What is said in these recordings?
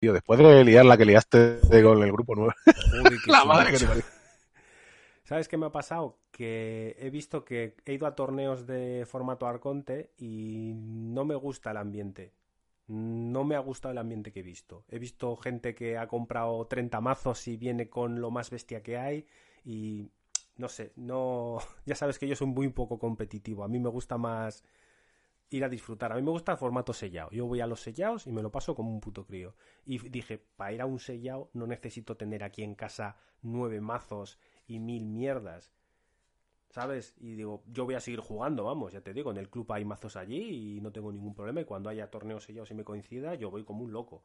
Tío, después de liar la que liaste con el grupo nuevo. la madre que te parió. ¿Sabes qué me ha pasado? Que he visto que he ido a torneos de formato Arconte y no me gusta el ambiente. No me ha gustado el ambiente que he visto. He visto gente que ha comprado 30 mazos y viene con lo más bestia que hay y no sé, no, ya sabes que yo soy muy poco competitivo. A mí me gusta más ir a disfrutar. A mí me gusta el formato sellado. Yo voy a los sellados y me lo paso como un puto crío. Y dije, para ir a un sellado no necesito tener aquí en casa nueve mazos y mil mierdas. ¿Sabes? Y digo, yo voy a seguir jugando, vamos, ya te digo, en el club hay mazos allí y no tengo ningún problema. Y cuando haya torneos sellados y me coincida, yo voy como un loco.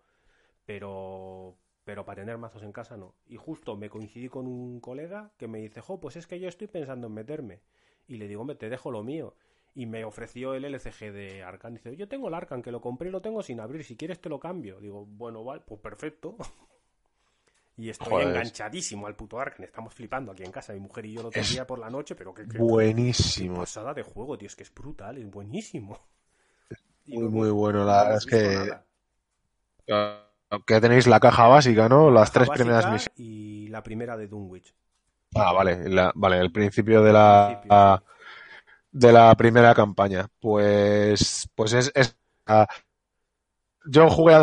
Pero, pero para tener mazos en casa no. Y justo me coincidí con un colega que me dice, jo, pues es que yo estoy pensando en meterme. Y le digo, hombre, te dejo lo mío y me ofreció el LCG de Arcan. Dice, yo tengo el Arcan, que lo compré y lo tengo sin abrir, si quieres te lo cambio. Digo, bueno, vale, pues perfecto. y estoy Joder. enganchadísimo al puto Arcan, estamos flipando aquí en casa, mi mujer y yo lo tenía por la noche, pero que, Buenísimo. pasada de juego, tío, es que es brutal, es buenísimo. Y Muy, no- muy bueno. no La verdad hemos es que, nada. que tenéis la caja básica, ¿no? Las tres primeras misiones. Y la primera de Dunwich. Ah, vale, la- vale, el principio de la de la primera campaña. Pues, pues es, es- ah, yo jugué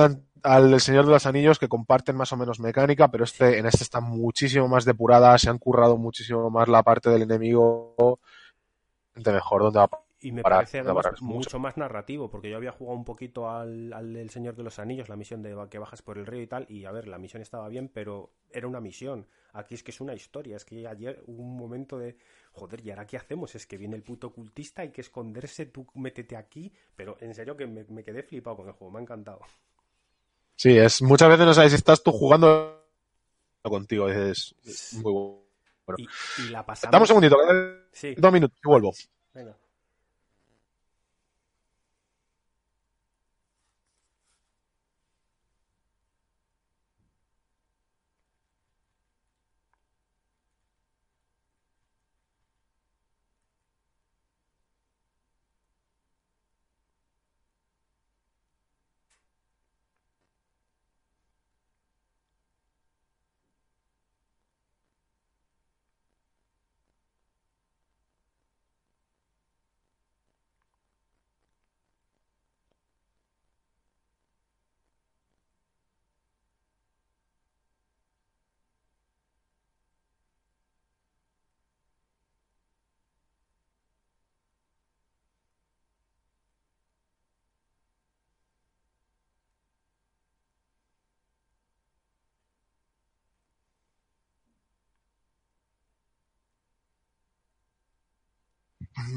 al Señor de los Anillos que comparten más o menos mecánica, pero este, en este está muchísimo más depurada, se han currado muchísimo más la parte del enemigo, de mejor, donde va a Y me parar, parece además mucho. mucho. más narrativo, porque yo había jugado un poquito al, al del Señor de los Anillos, la misión de que bajas por el río y tal, y a ver, la misión estaba bien, pero era una misión. Aquí es que es una historia, es que ayer hubo un momento de, joder, ¿y ahora qué hacemos? Es que viene el puto ocultista, hay que esconderse, tú métete aquí, pero en serio que me, me quedé flipado con el juego, me ha encantado. Sí, es, muchas veces no sabes si estás tú jugando contigo, es, es muy bueno. Y, y la pasamos... Dame un segundito, Sí, dos minutos y vuelvo. venga.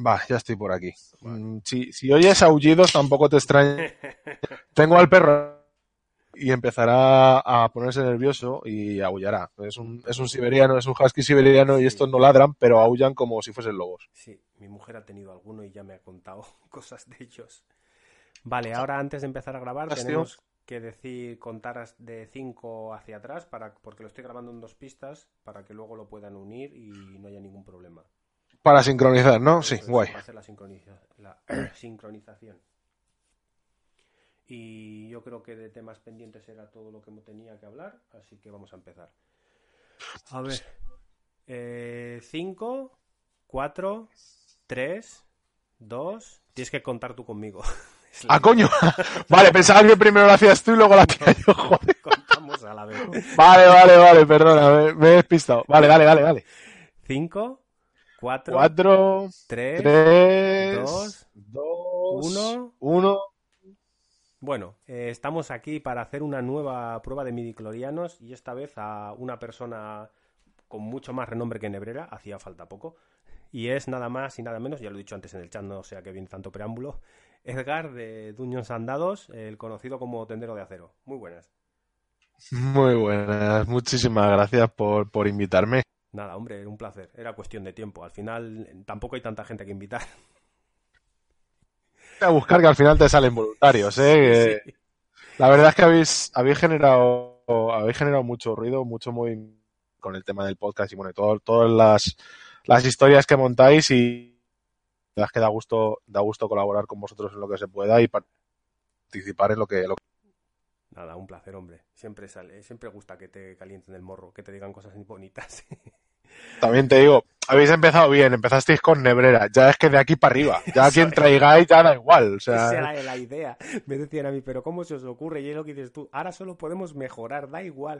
Va, ya estoy por aquí. Mm, Si, si oyes aullidos, tampoco te extrañe. Tengo al perro y empezará a ponerse nervioso y aullará. Es un, es un siberiano, es un husky siberiano y estos no ladran, pero aullan como si fuesen lobos. Sí, mi mujer ha tenido alguno y ya me ha contado cosas de ellos. Vale, ahora antes de empezar a grabar tenemos que decir contar de 5 hacia atrás para porque lo estoy grabando en dos pistas para que luego lo puedan unir y no haya ningún problema. Para sincronizar, ¿no? Sí, Eso es, guay. para hacer la, sincroniza- la sincronización. Y yo creo que de temas pendientes era todo lo que me tenía que hablar, así que vamos a empezar. A ver. 5, 4, 3, 2. Tienes que contar tú conmigo. ¡Ah, coño! vale, pensaba que primero lo hacías tú y luego la hacía yo, joder. Contamos a la vez. Vale, vale, vale, perdona, me, me he despistado. Vale, dale, dale, dale. 5, 4, Cuatro, 3, tres, dos, dos, uno. uno. Bueno, eh, estamos aquí para hacer una nueva prueba de midiclorianos y esta vez a una persona con mucho más renombre que Nebrera, hacía falta poco, y es nada más y nada menos, ya lo he dicho antes en el chat, no sea que viene tanto preámbulo, Edgar de Dungeons Andados, el conocido como Tendero de Acero. Muy buenas. Muy buenas, muchísimas gracias por, por invitarme. Nada, hombre, era un placer. Era cuestión de tiempo. Al final tampoco hay tanta gente que invitar. A buscar que al final te salen voluntarios, ¿eh? Sí. La verdad es que habéis, habéis generado habéis generado mucho ruido, mucho muy con el tema del podcast y bueno, todo, todas las, las historias que montáis y la verdad es que da gusto, da gusto colaborar con vosotros en lo que se pueda y participar en lo que, lo que... Nada, un placer, hombre. Siempre sale, siempre gusta que te calienten el morro, que te digan cosas bonitas. También te digo, habéis empezado bien, empezasteis con Nebrera, ya es que de aquí para arriba, ya quien traigáis ya da igual. O sea... Esa era la idea. Me decían a mí, pero ¿cómo se os ocurre? Y es lo que dices tú, ahora solo podemos mejorar, da igual.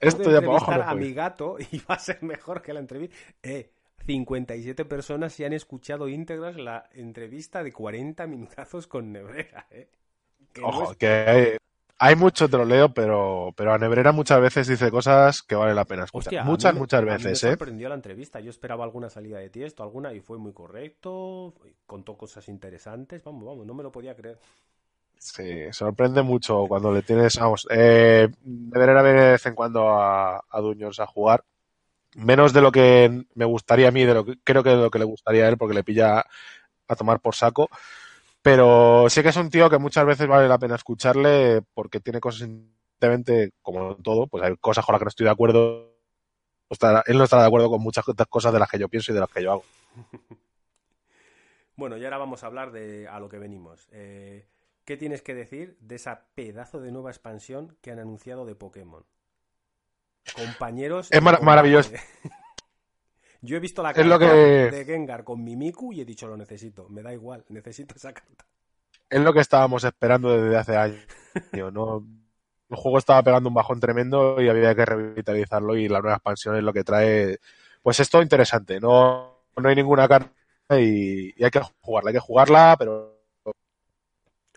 Esto ya abajo, a mi gato y va a ser mejor que la entrevista. Eh, 57 personas se han escuchado íntegras la entrevista de 40 minutazos con Nebrera, eh. Que Ojo, no es... que hay mucho troleo, pero, pero a Nebrera muchas veces dice cosas que vale la pena escuchar. Hostia, muchas, me, muchas veces, me ¿eh? sorprendió la entrevista. Yo esperaba alguna salida de tiesto, alguna, y fue muy correcto. Contó cosas interesantes. Vamos, vamos, no me lo podía creer. Sí, sorprende mucho cuando le tienes. Vamos, eh, Nebrera viene de vez en cuando a, a Duños a jugar. Menos de lo que me gustaría a mí, de lo que creo que de lo que le gustaría a él, porque le pilla a tomar por saco pero sí que es un tío que muchas veces vale la pena escucharle porque tiene cosas evidentemente como todo, pues hay cosas con las que no estoy de acuerdo. Él no estará de acuerdo con muchas cosas de las que yo pienso y de las que yo hago. Bueno, y ahora vamos a hablar de a lo que venimos. Eh, ¿Qué tienes que decir de esa pedazo de nueva expansión que han anunciado de Pokémon? Compañeros. Es mar maravilloso. Yo he visto la carta que... de Gengar con Mimiku y he dicho lo necesito. Me da igual, necesito esa carta. Es lo que estábamos esperando desde hace años. ¿no? El juego estaba pegando un bajón tremendo y había que revitalizarlo y la nueva expansión es lo que trae. Pues es todo interesante. No, no hay ninguna carta y, y hay que jugarla. Hay que jugarla, pero.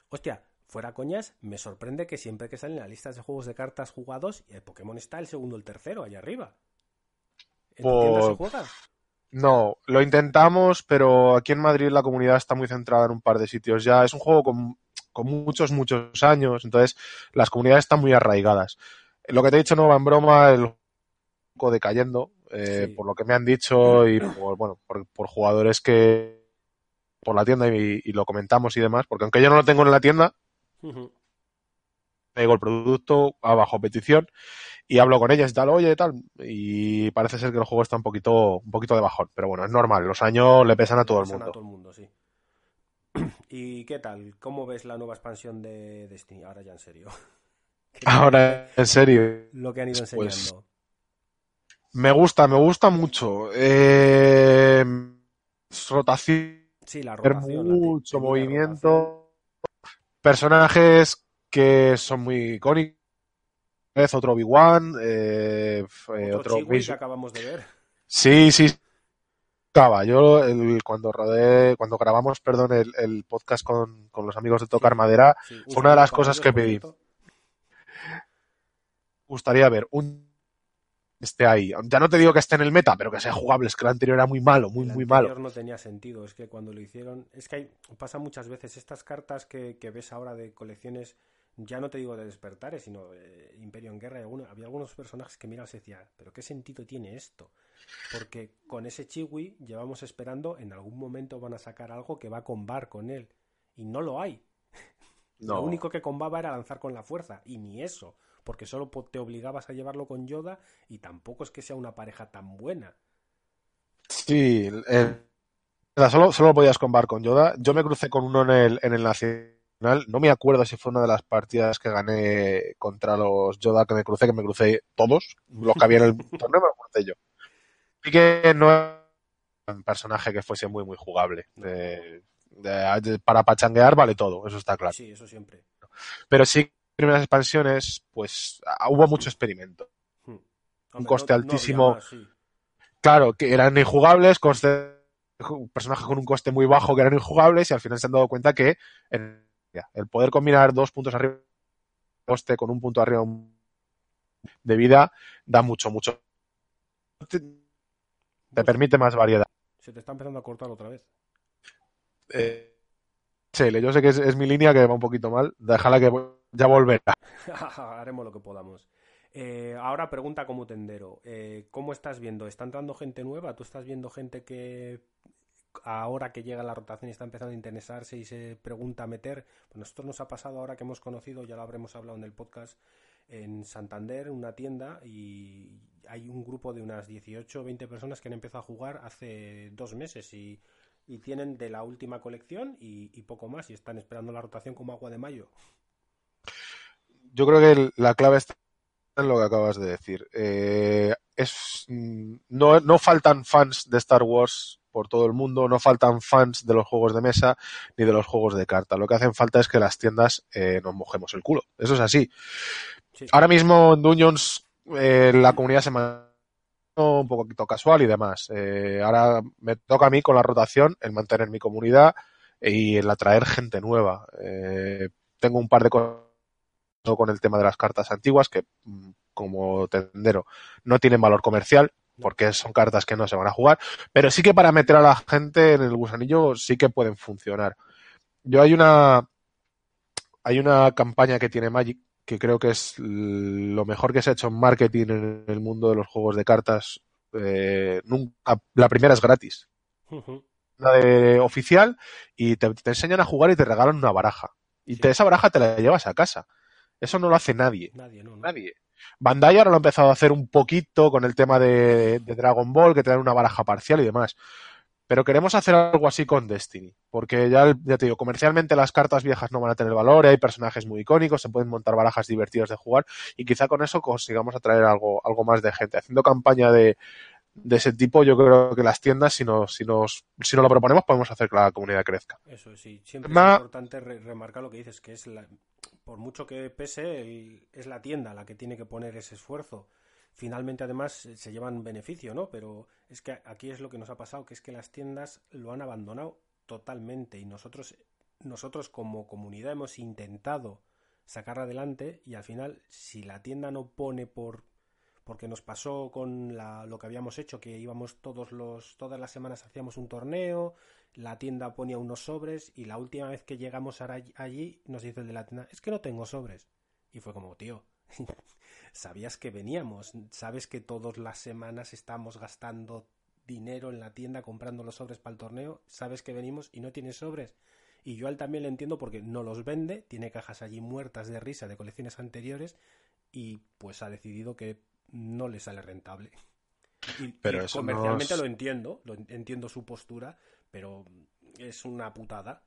Hostia, fuera coñas, me sorprende que siempre que salen las listas de juegos de cartas jugados, el Pokémon está el segundo o el tercero, allá arriba. ¿En Por... tienda se juega? No, lo intentamos, pero aquí en Madrid la comunidad está muy centrada en un par de sitios ya. Es un juego con, con muchos, muchos años, entonces las comunidades están muy arraigadas. Lo que te he dicho no va en broma, el juego decayendo, eh, Sí. por lo que me han dicho y por, bueno, por, por jugadores que por la tienda y, y lo comentamos y demás, porque aunque yo no lo tengo en la tienda, Ujú. pego el producto abajo petición y hablo con ellas y tal, oye, tal, y parece ser que el juego está un poquito, un poquito de bajón, pero bueno, es normal, los años le pesan a todo el mundo. A todo el mundo, sí. ¿Y qué tal? ¿Cómo ves la nueva expansión de Destiny? Ahora ya en serio. ¿Qué tal Ahora, en serio, Lo que han ido pues, enseñando. me gusta, me gusta mucho. Eh, rotación, Sí, la rotación. mucho movimiento, personajes que son muy icónicos. Vez otro Obi-Wan, eh, eh, rotación. otro Chiwi que acabamos de ver. Sí, sí. Acaba. Yo el, cuando rodé, cuando grabamos, perdón, el, el podcast con, con los amigos de Tocar Sí. Madera, Sí, fue una de las cosas que pedí. gustaría ver un esté ahí. Ya no te digo que esté en el meta, pero que sea jugable. Es que el anterior era muy malo, muy, El muy anterior malo. no tenía sentido. Es que cuando lo hicieron. Es que hay, pasa muchas veces estas cartas que, que ves ahora de colecciones. Ya no te digo de despertares, sino de Imperio en Guerra. alguno- había algunos personajes que miras y decía, ¿pero qué sentido tiene esto? Porque con ese Chiwi llevamos esperando, en algún momento van a sacar algo que va a combar con él. Y no lo hay. No. Lo único que combaba era lanzar con la fuerza. Y ni eso. Porque solo te obligabas a llevarlo con Yoda. Y tampoco es que sea una pareja tan buena. Sí, solo, solo podías combar con Yoda. Yo me crucé con uno en el, en el No me acuerdo si fue una de las partidas que gané contra los Yoda que me crucé, que me crucé todos. Los que había en el torneo me los crucé yo. Y que no era un personaje que fuese muy, muy jugable. De- de- de- para pachanguear vale todo, eso está claro. Sí, eso siempre. Pero sí, primeras expansiones, pues ah, hubo mucho experimento. Hmm. Un coste altísimo. más, sí. Claro, que eran injugables, coste, personajes con un coste muy bajo que eran injugables y al final se han dado cuenta que en- el poder combinar dos puntos arriba coste con un punto arriba de vida da mucho, mucho. Te, te permite más variedad. Se te está empezando a cortar otra vez. Eh, Chele, yo sé que es, es mi línea que va un poquito mal. Déjala que ya volverá. Haremos lo que podamos. Eh, ahora pregunta como tendero. Eh, ¿Cómo estás viendo? ¿Está entrando gente nueva? ¿Tú estás viendo gente que ahora que llega la rotación y está empezando a interesarse y se pregunta a meter? Pues nosotros nos ha pasado ahora que hemos conocido, ya lo habremos hablado en el podcast, en Santander, una tienda, y hay un grupo de unas 18 o 20 personas que han empezado a jugar hace dos meses y, tienen de la última colección y, poco más y están esperando la rotación como agua de mayo. Yo creo que la clave está en lo que acabas de decir. Eh, es, mm, no, no faltan fans de Star Wars por todo el mundo, no faltan fans de los juegos de mesa ni de los juegos de carta. Lo que hacen falta es que las tiendas eh, nos mojemos el culo. Eso es así. Ahora mismo en Dungeons eh, la comunidad se mantiene un poquito casual y demás. Eh, ahora me toca a mí con la rotación el mantener mi comunidad y el atraer gente nueva. Eh, tengo un par de cosas con el tema de las cartas antiguas que mm, como tendero no tienen valor comercial porque son cartas que no se van a jugar, pero sí que para meter a la gente en el gusanillo sí que pueden funcionar. Yo hay una hay una campaña que tiene Magic que creo que es lo mejor que se ha hecho en marketing en el mundo de los juegos de cartas. Eh, nunca, la primera es gratis. La de oficial y te, enseñan a jugar y te regalan una baraja. Y esa baraja te la llevas a casa. Eso no lo hace nadie. Nadie, no, Nadie. Bandai ahora lo ha empezado a hacer un poquito con el tema de, de Dragon Ball, que te dan una baraja parcial y demás. Pero queremos hacer algo así con Destiny, porque ya, ya te digo, comercialmente las cartas viejas no van a tener valor, hay personajes muy icónicos, se pueden montar barajas divertidas de jugar y quizá con eso consigamos atraer algo, algo más de gente. Haciendo campaña de, de ese tipo, yo creo que las tiendas, si nos, si nos, si nos lo proponemos, podemos hacer que la comunidad crezca. Eso sí, siempre es importante remarcar lo que dices, que es la, por mucho que pese, es la tienda la que tiene que poner ese esfuerzo finalmente además se llevan beneficio, ¿no? Pero es que aquí es lo que nos ha pasado, que es que las tiendas lo han abandonado totalmente y nosotros nosotros como comunidad hemos intentado sacar adelante y al final si la tienda no pone por porque nos pasó con la, lo que habíamos hecho que íbamos todos los todas las semanas hacíamos un torneo la tienda ponía unos sobres y la última vez que llegamos allí nos dice el de la tienda es que no tengo sobres y fue como tío sabías que veníamos, sabes que todas las semanas estamos gastando dinero en la tienda comprando los sobres para el torneo, sabes que venimos y no tienes sobres. Y yo él también lo entiendo porque no los vende, tiene cajas allí muertas de risa de colecciones anteriores y pues ha decidido que no le sale rentable. Y, pero comercialmente lo entiendo, lo entiendo su postura, pero es una putada.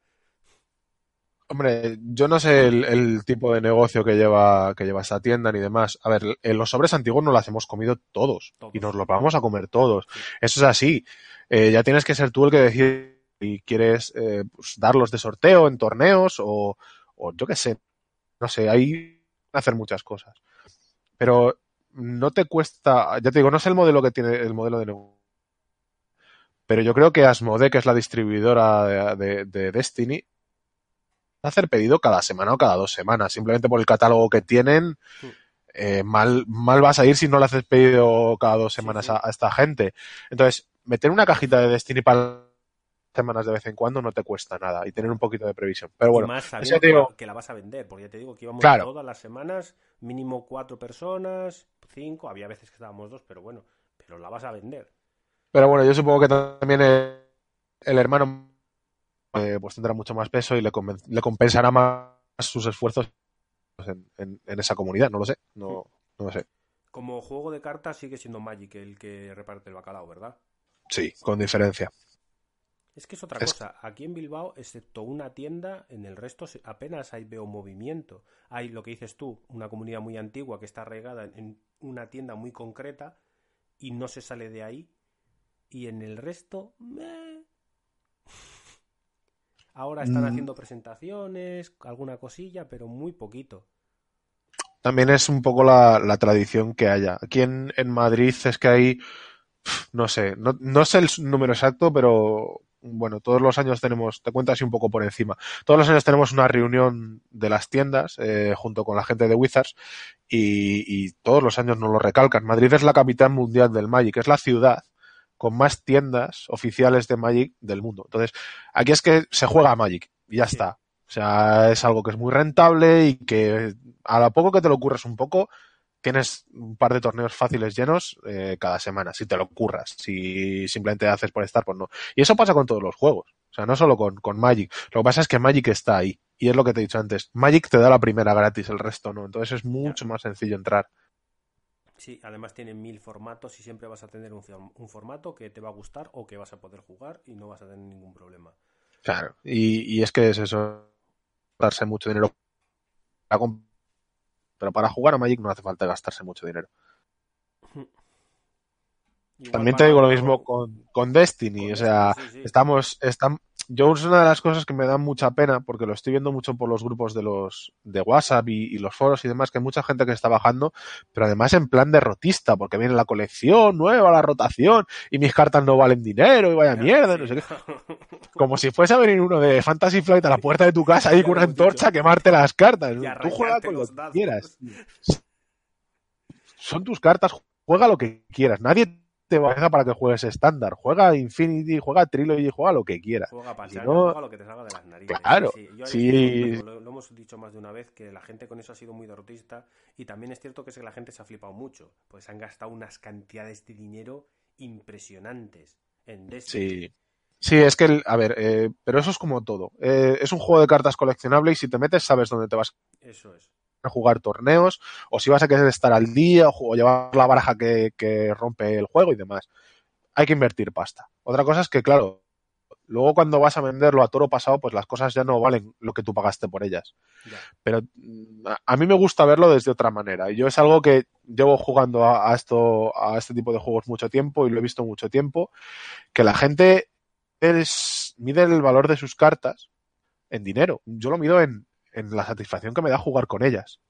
Hombre, yo no sé el, tipo de negocio que lleva, que lleva esa tienda ni demás. A ver, en los sobres antiguos nos los hemos comido todos, y nos los vamos a comer todos. Eso es así. Eh, ya tienes que ser tú el que decide si quieres eh, pues, darlos de sorteo en torneos o, o yo qué sé. No sé, hay hacer muchas cosas. Pero no te cuesta, ya te digo, no sé el modelo que tiene el modelo de negocio. Pero yo creo que Asmode, que es la distribuidora de Destiny, hacer pedido cada semana o cada dos semanas, simplemente por el catálogo que tienen. Eh, mal, mal vas a ir si no le haces pedido cada dos semanas A, esta gente. Entonces, meter una cajita de Destiny para semanas de vez en cuando no te cuesta nada y tener un poquito de previsión. Pero bueno, más sabiendo que, la vas a vender, porque ya te digo que íbamos todas las semanas, mínimo cuatro personas, cinco, había veces que estábamos dos, pero bueno, pero la vas a vender. Pero bueno, yo supongo que también el hermano eh, pues tendrá mucho más peso y le, le compensará más sus esfuerzos en, esa comunidad. No lo sé, no, no lo sé. Como juego de cartas sigue siendo Magic el que reparte el bacalao, ¿verdad? Sí, con diferencia. Es que es otra cosa. Aquí en Bilbao, excepto una tienda, en el resto apenas hay veo movimiento. Hay lo que dices tú, una comunidad muy antigua que está arraigada en una tienda muy concreta y no se sale de ahí. Y en el resto, Ahora están mm. haciendo presentaciones, alguna cosilla, pero muy poquito. También es un poco la, tradición que haya. Aquí en, Madrid es que hay, no sé, no, no sé el número exacto, pero bueno, todos los años tenemos, te cuento así un poco por encima, todos los años tenemos una reunión de las tiendas eh, junto con la gente de Wizards y, y, todos los años nos lo recalcan. Madrid es la capital mundial del Magic, es la ciudad con más tiendas oficiales de Magic del mundo. Entonces, aquí es que se juega a Magic y ya está. sea, es algo que es muy rentable y que a lo poco que te lo ocurres un poco, tienes un par de torneos fáciles llenos eh, cada semana, si te lo curras. Si simplemente haces por estar, pues no. Y eso pasa con todos los juegos. O sea, no solo con, con Magic. Lo que pasa es que Magic está ahí. Y es lo que te he dicho antes. Magic te da la primera gratis, el resto no. Entonces es mucho más sencillo entrar. Sí, además tiene mil formatos y siempre vas a tener un, un, formato que te va a gustar o que vas a poder jugar y no vas a tener ningún problema. Claro, y, y es que es eso, darse mucho dinero. Pero para jugar a Magic no hace falta gastarse mucho dinero. También te digo lo mismo con, con Destiny, o sea, estamos, estamos, yo es una de las cosas que me da mucha pena porque lo estoy viendo mucho por los grupos de los de WhatsApp y, los foros y demás que hay mucha gente que está bajando pero además en plan derrotista porque viene la colección nueva la rotación y mis cartas no valen dinero y vaya mierda no sé qué como si fuese a venir uno de Fantasy Flight a la puerta de tu casa y con una antorcha a quemarte las cartas tú juega con lo que quieras son tus cartas juega lo que quieras nadie te baja para que juegues estándar. Juega Infinity, juega Trilogy, juega lo que quieras. Juega juega lo que te salga de las narices. Claro, sí. Lo, hemos dicho más de una vez que la gente con eso ha sido muy derrotista y también es cierto que, es que la gente se ha flipado mucho, pues han gastado unas cantidades de dinero impresionantes en Destiny. Sí. Sí, es que, a ver, eh, pero eso es como todo. Eh, es un juego de cartas coleccionable y si te metes sabes dónde te vas. Eso es a jugar torneos, o si vas a querer estar al día, o, llevar la baraja que, rompe el juego y demás. Hay que invertir pasta. Otra cosa es que, claro, luego cuando vas a venderlo a toro pasado, pues las cosas ya no valen lo que tú pagaste por ellas. Pero mm, a, mí me gusta verlo desde otra manera. Y yo es algo que llevo jugando a, esto, a este tipo de juegos mucho tiempo y lo he visto mucho tiempo, que la gente es, mide el valor de sus cartas en dinero. Yo lo mido en, en la satisfacción que me da jugar con ellas.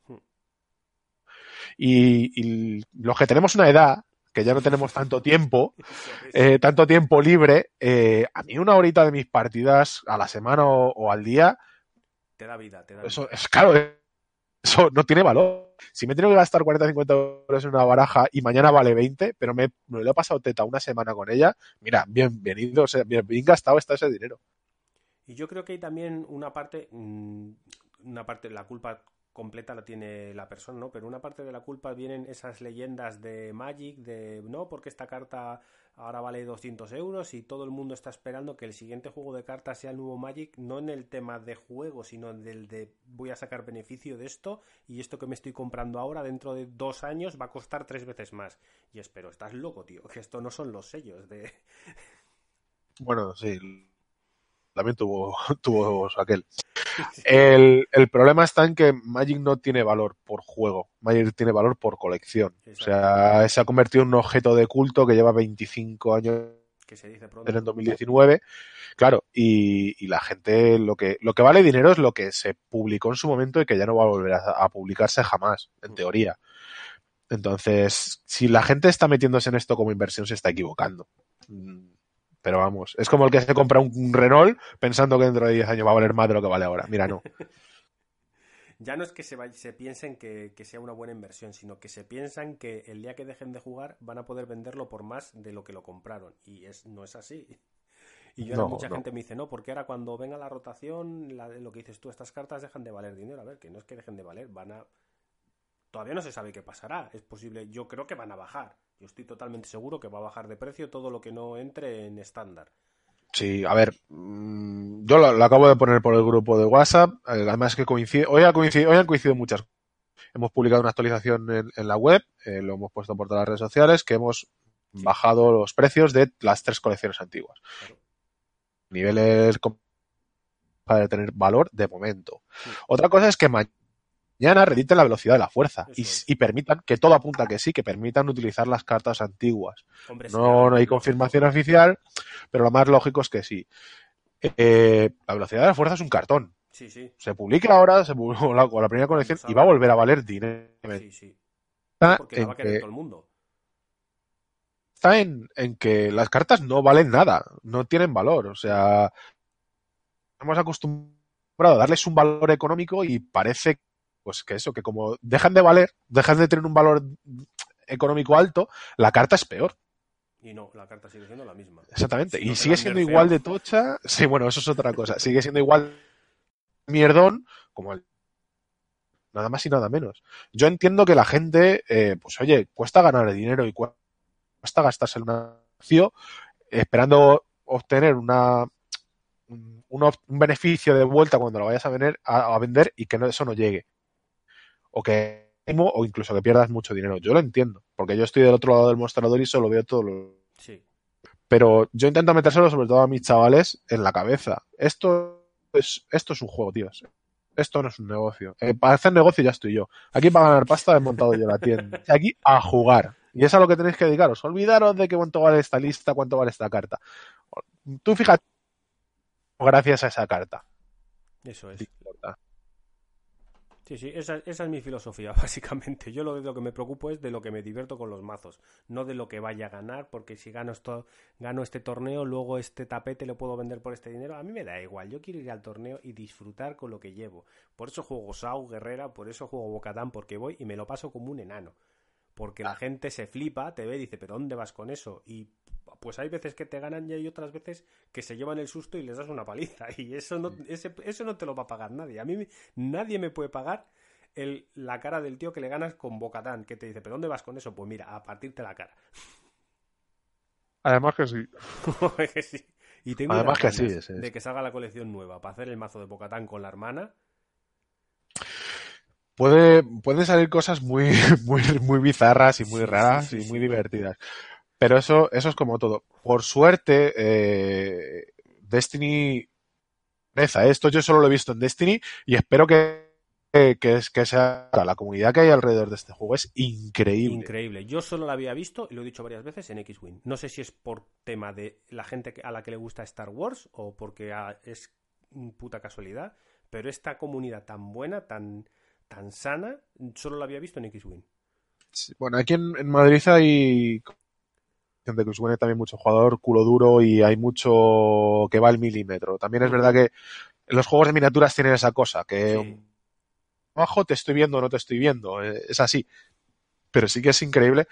Y, los que tenemos una edad, que ya no tenemos tanto tiempo, eh, tanto tiempo libre, eh, a mí una horita de mis partidas a la semana o, al día... Te da vida, te da eso, Es claro, eso no tiene valor. Si me tengo que gastar 40 50 euros en una baraja y mañana vale 20, pero me, lo he pasado teta una semana con ella, mira, bienvenido, o sea, bien, gastado está ese dinero. Y yo creo que hay también una parte, mm, una parte, la culpa completa la tiene la persona, ¿no? Pero una parte de la culpa vienen esas leyendas de Magic, de no, porque esta carta ahora vale 200 euros y todo el mundo está esperando que el siguiente juego de cartas sea el nuevo Magic, no en el tema de juego, sino del de voy a sacar beneficio de esto y esto que me estoy comprando ahora dentro de dos años va a costar tres veces más. Y espero, estás loco, tío, que esto no son los sellos de... Bueno, sí, también tuvo, tuvo aquel. El, el, problema está en que Magic no tiene valor por juego, Magic tiene valor por colección. O sea, se ha convertido en un objeto de culto que lleva 25 años que se dice en el 2019. Claro, y, y, la gente, lo que, lo que vale dinero es lo que se publicó en su momento y que ya no va a volver a, a publicarse jamás, en mm. teoría. Entonces, si la gente está metiéndose en esto como inversión, se está equivocando. Pero vamos, es como el que se compra un Renault pensando que dentro de 10 años va a valer más de lo que vale ahora. Mira, no. ya no es que se, se piensen que, sea una buena inversión, sino que se piensan que el día que dejen de jugar van a poder venderlo por más de lo que lo compraron. Y es, no es así. Y yo mucha gente me dice, no, porque ahora cuando venga la rotación, lo que dices tú, estas cartas dejan de valer dinero. A ver, que no es que dejen de valer, van a... Todavía no se sabe qué pasará. Es posible, yo creo que van a bajar yo estoy totalmente seguro que va a bajar de precio todo lo que no entre en estándar. Sí, a ver, mm, yo lo, acabo de poner por el grupo de WhatsApp, eh, además que coincide, hoy, ha coincidido, hoy han coincidido muchas. Hemos publicado una actualización en, la web, eh, lo hemos puesto por todas las redes sociales, que hemos bajado los precios de las tres colecciones antiguas. Niveles para tener valor de momento. Otra cosa es que mañana rediten la velocidad de la fuerza y, permitan, que todo apunta que sí, que permitan utilizar las cartas antiguas. no, no hay confirmación oficial, pero lo más lógico es que sí. Eh, la velocidad de la fuerza es un cartón. Se publica ahora, se publicó la, la primera colección y va a volver a valer dinero. Está en que, todo el mundo. Está en, en que las cartas no valen nada, no tienen valor. O sea, hemos acostumbrado a darles un valor económico y parece pues que eso, que como dejan de valer, dejan de tener un valor económico alto, la carta es peor. Y no, la carta sigue siendo la misma. Exactamente. y sigue siendo igual de tocha. Sí, bueno, eso es otra cosa. Sigue siendo igual mierdón como el nada más y nada menos. Yo entiendo que la gente, eh, pues oye, cuesta ganar dinero y cuesta gastarse el negocio esperando obtener una un, un, beneficio de vuelta cuando lo vayas a, vender, a, a vender y que no, eso no llegue. O que o incluso que pierdas mucho dinero. Yo lo entiendo, porque yo estoy del otro lado del mostrador y solo veo todo lo... Sí. Pero yo intento metérselo sobre todo a mis chavales en la cabeza. Esto es, esto es un juego, tíos. Esto no es un negocio. Eh, para hacer negocio ya estoy yo. Aquí para ganar pasta he montado yo la tienda. Aquí a jugar. Y es a lo que tenéis que dedicaros. Olvidaros de que cuánto vale esta lista, cuánto vale esta carta. Tú fíjate gracias a esa carta. Eso es. Sí, sí, esa, esa, es mi filosofía, básicamente. Yo lo de lo que me preocupo es de lo que me divierto con los mazos, no de lo que vaya a ganar, porque si gano esto, gano este torneo, luego este tapete lo puedo vender por este dinero. A mí me da igual, yo quiero ir al torneo y disfrutar con lo que llevo. Por eso juego Sau, Guerrera, por eso juego Bocatán, porque voy y me lo paso como un enano. Porque la gente se flipa, te ve y dice, ¿pero dónde vas con eso? Y pues hay veces que te ganan y hay otras veces que se llevan el susto y les das una paliza. Y eso no, ese, eso no te lo va a pagar nadie. A mí nadie me puede pagar el, la cara del tío que le ganas con Bocatán, que te dice, ¿pero dónde vas con eso? Pues mira, a partirte la cara. Además que sí. que sí. Y tengo Además que sí, es, de que salga la colección nueva para hacer el mazo de Bocatán con la hermana. Puede, pueden salir cosas muy, muy, muy bizarras y muy raras sí, sí, y muy divertidas. Pero eso, eso es como todo. Por suerte, eh, Destiny reza esto. Yo solo lo he visto en Destiny y espero que, que, que es- que sea la comunidad que hay alrededor de este juego es increíble. Increíble. Yo solo la había visto, y lo he dicho varias veces, en X-Wing. No sé si es por tema de la gente a la que le gusta Star Wars o porque ah, es puta casualidad, pero esta comunidad tan buena, tan, tan sana, solo la había visto en X-Wing. Sí, Bueno, aquí en, en Madrid hay gente que supone también mucho jugador culo duro y hay mucho que va al milímetro. También es verdad que los juegos de miniaturas tienen esa cosa, que Sí. abajo te estoy viendo o no te estoy viendo, eh, es así. Pero sí que es increíble.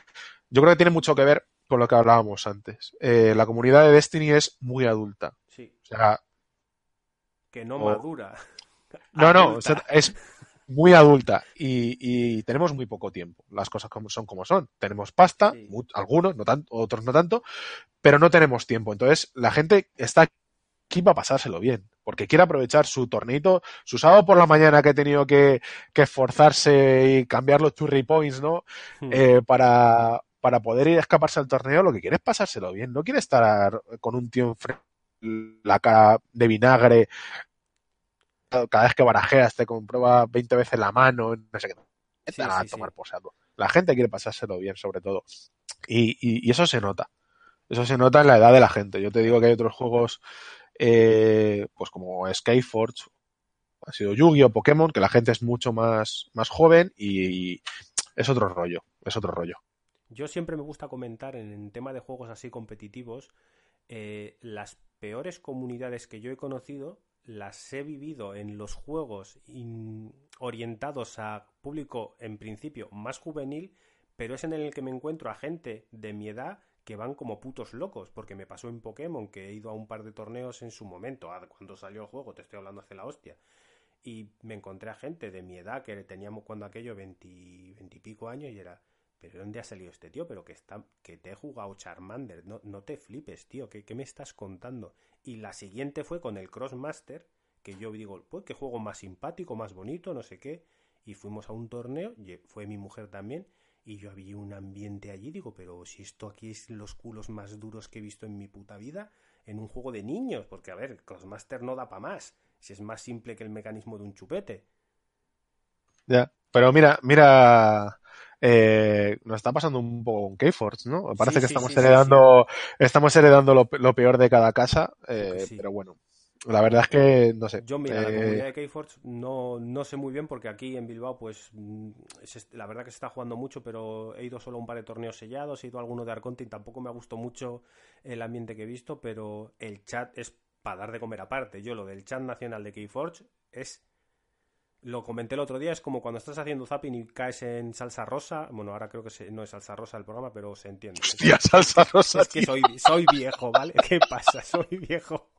Yo creo que tiene mucho que ver con lo que hablábamos antes. Eh, la comunidad de Destiny es muy adulta. Sí, O sea, que no O- madura. no, no, Adulta. o sea, es muy adulta y, y tenemos muy poco tiempo. Las cosas como son como son. Tenemos pasta, Sí. algunos, no tanto, otros no tanto, pero no tenemos tiempo. Entonces, la gente está aquí para pasárselo bien, porque quiere aprovechar su torneito, su sábado por la mañana que he tenido que, que esforzarse y cambiar los churri points, ¿no? Hmm. Eh, para, para poder ir a escaparse al torneo, lo que quiere es pasárselo bien. No quiere estar con un tío enfrente, la cara de vinagre, cada vez que barajeas te comprueba 20 veces la mano, no sé qué. Sí, a tomar sí. saco. La gente quiere pasárselo bien, sobre todo. Y, y- y eso se nota. Eso se nota en la edad de la gente. Yo te digo que hay otros juegos, eh, pues como Skyforge, ha sido Yu-Gi-Oh! Pokémon, que la gente es mucho más, más joven y, y es otro rollo. Es otro rollo. Yo siempre me gusta comentar en, en tema de juegos así competitivos, eh, las peores comunidades que yo he conocido las he vivido en los juegos orientados a público en principio más juvenil, pero es en el que me encuentro a gente de mi edad que van como putos locos, porque me pasó en Pokémon que he ido a un par de torneos en su momento, ah, cuando salió el juego, te estoy hablando hace la hostia, y me encontré a gente de mi edad que teníamos cuando aquello 20, 20 y pico años y era, pero ¿dónde ha salido este tío? Pero que está, que te he jugado Charmander, no, no te flipes, tío, ¿qué, ¿qué me estás contando? Y la siguiente fue con el Crossmaster, que yo digo, pues qué juego más simpático, más bonito, no sé qué, y fuimos a un torneo, fue mi mujer también, y yo había un ambiente allí, digo, pero si esto aquí es los culos más duros que he visto en mi puta vida, en un juego de niños, porque a ver, Crossmaster no da para más, si es más simple que el mecanismo de un chupete. Ya. Pero mira, mira, eh, nos está pasando un poco con Keyforge, ¿no? Parece Sí, que sí, estamos sí, heredando, estamos heredando lo, lo peor de cada casa, eh, pero bueno, la verdad es que, no sé. Yo, mira, la eh, comunidad de Keyforge no, no sé muy bien porque aquí en Bilbao, pues mm, la verdad que se está jugando mucho, pero he ido solo a un par de torneos sellados, he ido a alguno de Arconte y tampoco me ha gustado mucho el ambiente que he visto, pero el chat es para dar de comer aparte. Yo lo del chat nacional de Keyforge es... Lo comenté el otro día, es como cuando estás haciendo zapping y caes en salsa rosa. Bueno, ahora creo que se- no es salsa rosa el programa, pero se entiende. Hostia, salsa rosa, Es que soy, soy viejo, ¿vale? ¿Qué pasa? Soy viejo.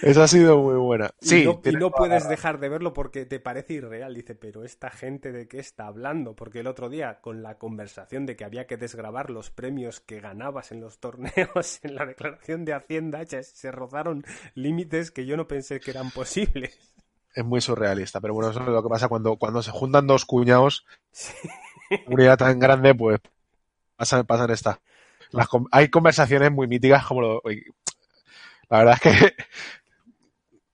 Esa ha sido muy buena. Sí, y no, y no puedes dejar de verlo porque te parece irreal. Dice, pero esta gente de qué está hablando? Porque el otro día, con la conversación de que había que desgrabar los premios que ganabas en los torneos, en la declaración de Hacienda, se rozaron límites que yo no pensé que eran posibles. Es muy surrealista, pero bueno, eso es lo que pasa cuando, cuando se juntan dos cuñados, una idea tan grande, pues pasan, pasan esta. Las con- hay conversaciones muy míticas como lo, la verdad es que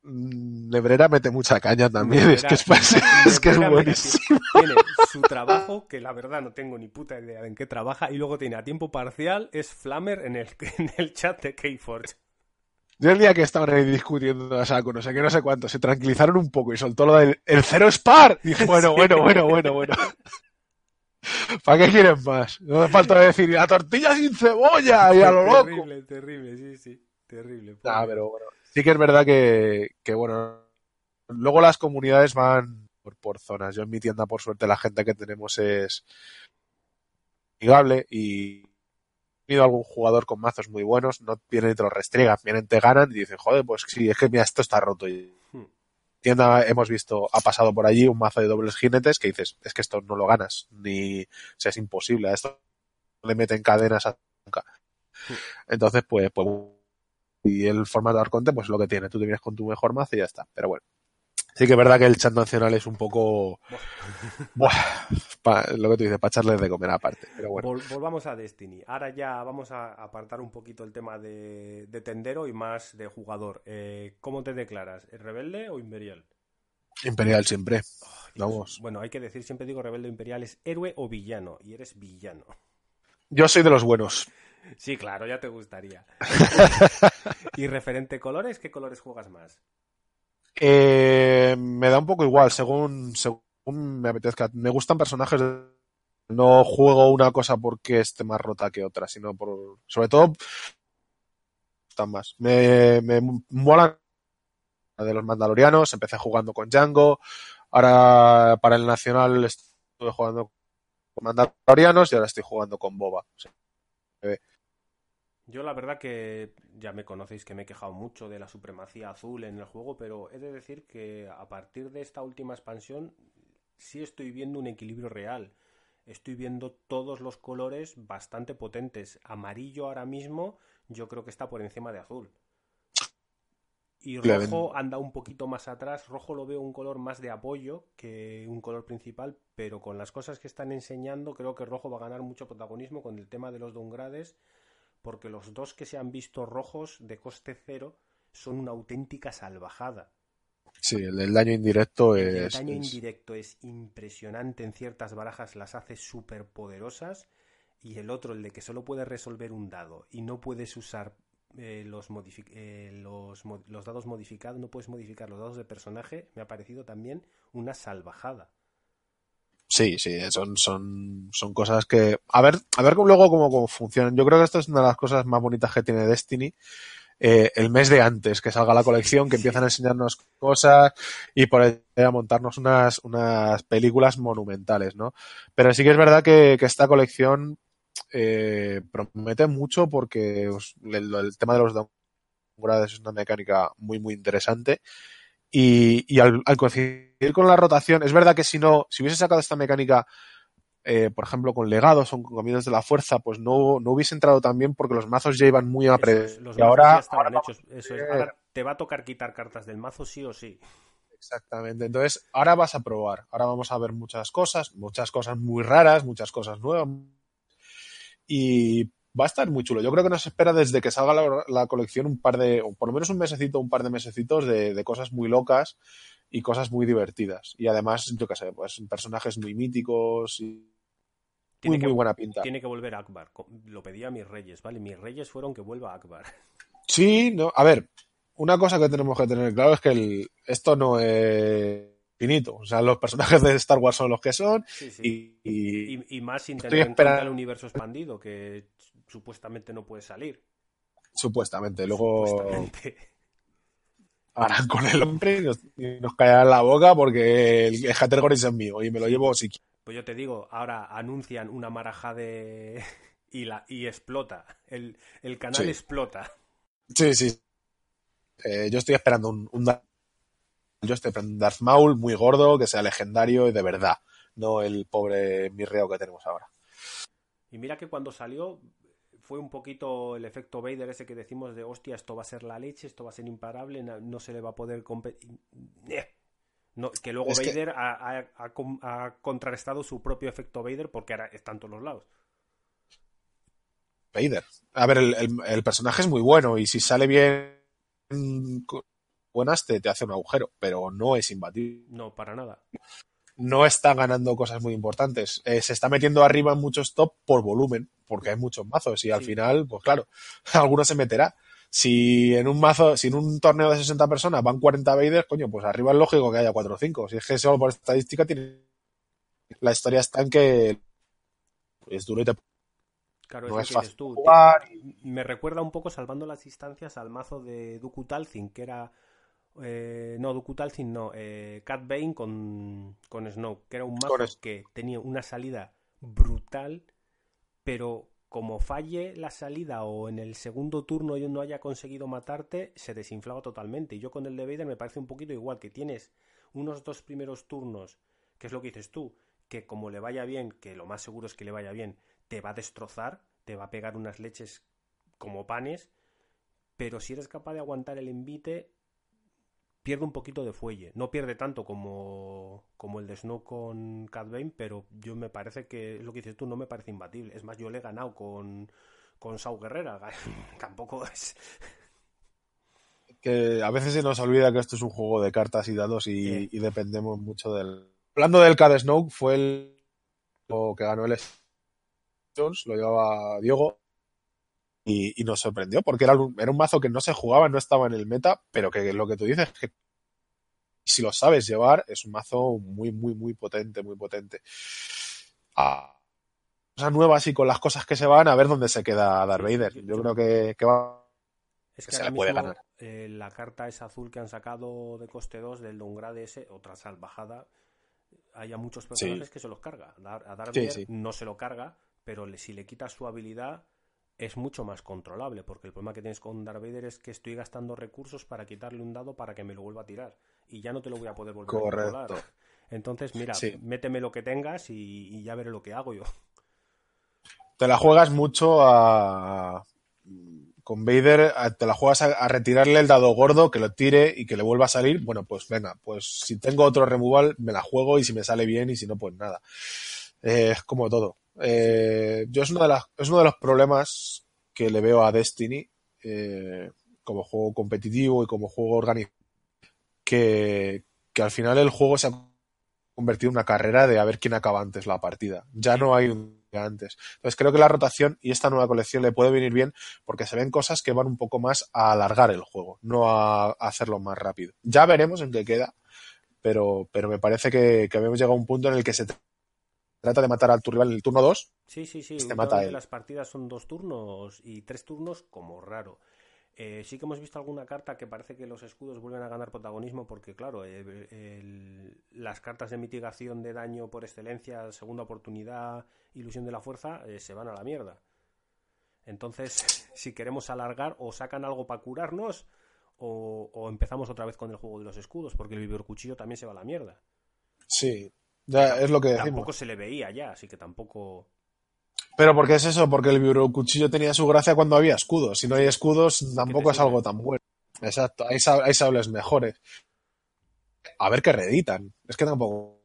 mm, Nebrera mete mucha caña también, es que es, es, que es buenísimo. Tiene su trabajo, que la verdad no tengo ni puta idea de en qué trabaja, y luego tiene a tiempo parcial, es Flammer en el, en el chat de Keyforge. Yo el día que estaban ahí discutiendo a saco, no sé qué, no sé cuánto, se tranquilizaron un poco y soltó lo del el cero es par. Dije, bueno, bueno, bueno, bueno, bueno. ¿Para qué quieren más? No hace falta decir la tortilla sin cebolla y a lo loco. Terrible, terrible, sí, sí. Terrible. Ah, pobre. pero bueno, sí que es verdad que, que, bueno, luego las comunidades van por, por zonas. Yo en mi tienda, por suerte, la gente que tenemos es amigable y tenido algún jugador con mazos muy buenos, no vienen y te los restriegan, vienen, te ganan y dicen, joder, pues sí, es que mira, esto está roto. Y Hmm. tienda hemos visto, ha pasado por allí un mazo de dobles jinetes que dices, es que esto no lo ganas, ni, o sea, es imposible, a esto le meten cadenas a nunca. Entonces, pues, pues, y el formato de Arconte, pues lo que tiene, tú te vienes con tu mejor mazo y ya está, pero bueno. Sí que es verdad que el chat nacional es un poco, buah, pa- lo que tú dices, para echarles de comer aparte, pero bueno. Vol- volvamos a Destiny. Ahora ya vamos a apartar un poquito el tema de, de tendero y más de jugador. Eh, ¿Cómo te declaras? ¿Rebelde o imperial? Imperial siempre, vamos. Bueno, hay que decir, siempre digo rebelde o imperial, es héroe o villano. Y eres villano. Yo soy de los buenos. Sí, claro, ya te gustaría. ¿Y referente colores? ¿Qué colores juegas más? Eh, me da un poco igual, según, según me apetezca. Me gustan personajes. No juego una cosa porque esté más rota que otra, sino por. Sobre todo. Están más. Me, me mola la de los Mandalorianos. Empecé jugando con Django. Ahora para el Nacional estuve jugando con Mandalorianos y ahora estoy jugando con Boba. O sea, Yo la verdad que ya me conocéis que me he quejado mucho de la supremacía azul en el juego, pero he de decir que a partir de esta última expansión sí estoy viendo un equilibrio real. Estoy viendo todos los colores bastante potentes. Amarillo ahora mismo yo creo que está por encima de azul. Y rojo anda un poquito más atrás. Rojo lo veo un color más de apoyo que un color principal, pero con las cosas que están enseñando creo que rojo va a ganar mucho protagonismo con el tema de los downgrades porque los dos que se han visto rojos de coste cero son una auténtica salvajada. sí, el daño indirecto El es. daño es- indirecto es impresionante en ciertas barajas, las hace súper poderosas. Y el otro, el de que solo puedes resolver un dado y no puedes usar eh, los, eh, los, mo- los dados modificados, no puedes modificar los dados de personaje, me ha parecido también una salvajada. Sí, sí, son, son, son cosas que. A ver, a ver luego cómo, cómo funcionan. Yo creo que esto es una de las cosas más bonitas que tiene Destiny. Eh, el mes de antes que salga la colección, que empiezan a enseñarnos cosas y por ahí a montarnos unas, unas películas monumentales, ¿no? Pero sí que es verdad que, esta colección eh, promete mucho porque os- el, el tema de los downgrades es una mecánica muy, muy interesante. Y, y al, al coincidir con la rotación, es verdad que si no, si hubiese sacado esta mecánica, eh, por ejemplo, con legados o con caminos de la fuerza, pues no, no hubiese entrado tan bien porque los mazos ya iban muy a es, los y ahora, ya estaban ahora hechos. Eso es. Ahora te va a tocar quitar cartas del mazo sí o sí. Exactamente. Entonces, ahora vas a probar. Ahora vamos a ver muchas cosas, muchas cosas muy raras, muchas cosas nuevas. Y va a estar muy chulo. Yo creo que nos espera desde que salga la, la colección un par de, o por lo menos un mesecito, un par de mesecitos de, de cosas muy locas y cosas muy divertidas. Y además, yo qué sé, pues personajes muy míticos y Tiene muy, que- muy buena pinta. Tiene que volver Akbar. Lo pedía a mis reyes, ¿vale? Mis reyes fueron que vuelva Akbar. Sí, no, a ver, una cosa que tenemos que tener claro es que el, esto no es finito. O sea, los personajes de Star Wars son los que son Sí, sí. y, y- Y, y más sin Estoy tener en cuenta esperando- el universo expandido, que supuestamente no puede salir. supuestamente. Luego Supuestamente. harán con el hombre y nos, y nos caerán la boca porque el, el Hattergoris es mío y me lo llevo si quiero. Pues yo te digo, ahora anuncian una maraja de... y, la, y explota. El, el canal Sí. explota. Sí, sí. Eh, yo estoy esperando un, un yo estoy esperando un Darth Maul muy gordo, que sea legendario y de verdad, no el pobre mirreo que tenemos ahora. Y mira que cuando salió fue un poquito el efecto Vader ese que decimos de hostia, esto va a ser la leche, esto va a ser imparable, no se le va a poder competir. No, que luego Vader Ha, contrarrestado su propio efecto Vader porque ahora está en todos los lados. Vader. A ver, el, personaje es muy bueno y si sale bien buenas te, te hace un agujero, pero no es imbatible. No, para nada. No está ganando cosas muy importantes. Eh, se está metiendo arriba en muchos top por volumen, porque hay muchos mazos y al final, pues claro, alguno se meterá. Si en un mazo, si en un torneo de 60 personas van 40 Vader, coño, pues arriba es lógico que haya 4 o 5. Si es que solo por estadística tiene. La historia está en que es duro y te Claro, no es tú. Me recuerda un poco, salvando las distancias, al mazo de Dooku Talzin, que era... Eh, no, Dooku Talzin no. Eh, Cat Bane con, con Snow, que era un mazo que tenía una salida brutal, pero como falle la salida o en el segundo turno yo no haya conseguido matarte, se desinflaba totalmente. Y yo con el de Vader me parece un poquito igual, que tienes unos dos primeros turnos, que es lo que dices tú, que como le vaya bien, que lo más seguro es que le vaya bien, te va a destrozar, te va a pegar unas leches como panes, pero si eres capaz de aguantar el envite, pierde un poquito de fuelle. No pierde tanto como, como el de Snow con Cat Bane, pero yo me parece que, es lo que dices tú, no me parece imbatible. Es más, yo le he ganado con, con Sau Guerrera. Tampoco es... Que a veces se nos olvida que esto es un juego de cartas y dados y, y dependemos mucho del... Hablando del Cat Snow, fue el que ganó el lo llevaba Diego, y, nos sorprendió porque era un, era un, mazo que no se jugaba, no estaba en el meta, pero que lo que tú dices, que si lo sabes llevar, es un mazo muy, muy, muy potente, muy potente. Ah, cosas nuevas y con las cosas que se van, a ver dónde se queda Darth Vader. Yo, creo que, va. Es que, se puede ganar. Eh, la carta es azul que han sacado de coste 2 del Dongrade ese, otra salvajada. Hay muchos personajes que se los carga. A Darth Vader no se lo carga, pero si le quitas su habilidad es mucho más controlable, porque el problema que tienes con Darth Vader es que estoy gastando recursos para quitarle un dado para que me lo vuelva a tirar, y ya no te lo voy a poder volver a controlar. Entonces, mira, méteme lo que tengas y, ya veré lo que hago yo. Te la juegas mucho a... Con Vader, te la juegas a, retirarle el dado gordo, que lo tire y que le vuelva a salir. Bueno, pues venga, pues si tengo otro removal, me la juego y si me sale bien y si no, pues nada. Eh, es como todo. Eh, yo es, una de las, es uno de los problemas que le veo a Destiny eh, como juego competitivo y como juego orgánico. Que, que al final el juego se ha convertido en una carrera de a ver quién acaba antes la partida. Ya no hay un antes. Entonces creo que la rotación y esta nueva colección le puede venir bien porque se ven cosas que van un poco más a alargar el juego, no a, hacerlo más rápido. Ya veremos en qué queda, pero, pero me parece que, que habíamos llegado a un punto en el que se trata de matar al tu rival en el turno 2. Sí, sí, sí. Te mata Las partidas son dos turnos y tres turnos como raro. Eh, sí que hemos visto alguna carta que parece que los escudos vuelven a ganar protagonismo porque, claro, eh, las cartas de mitigación de daño por excelencia, segunda oportunidad, ilusión de la fuerza, eh, se van a la mierda. Entonces, si queremos alargar, o sacan algo para curarnos, o, empezamos otra vez con el juego de los escudos, porque el cuchillo también se va a la mierda. Sí, es lo que Tampoco se le veía ya, así que tampoco. Pero porque es eso, porque el cuchillo tenía su gracia cuando había escudos. Si no hay escudos, tampoco es algo tan bueno. Exacto, hay, hay sables mejores. A ver qué reeditan. Es que tampoco.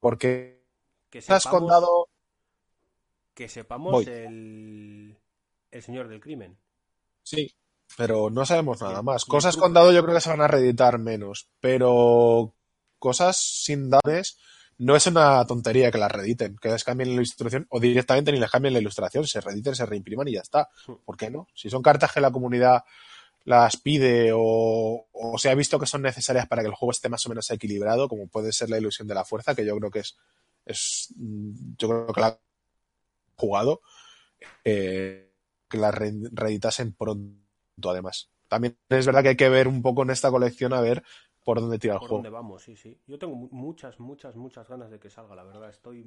Porque. Que sepamos, has contado. Que sepamos el. El señor del crimen. Sí, pero no sabemos nada más. Cosas contado yo creo que se van a reeditar menos. Pero cosas sin danes no es una tontería que las rediten, que les cambien la ilustración o directamente ni les cambien la ilustración, se rediten, se reimpriman y ya está. ¿Por qué no? Si son cartas que la comunidad las pide o, se ha visto que son necesarias para que el juego esté más o menos equilibrado, como puede ser la ilusión de la fuerza, que yo creo que es, es yo creo que la ha jugado, eh, que la reeditasen pronto además. También es verdad que hay que ver un poco en esta colección a ver por dónde tira el por juego. dónde vamos, sí, sí. Yo tengo muchas, muchas, muchas ganas de que salga, la verdad. Estoy.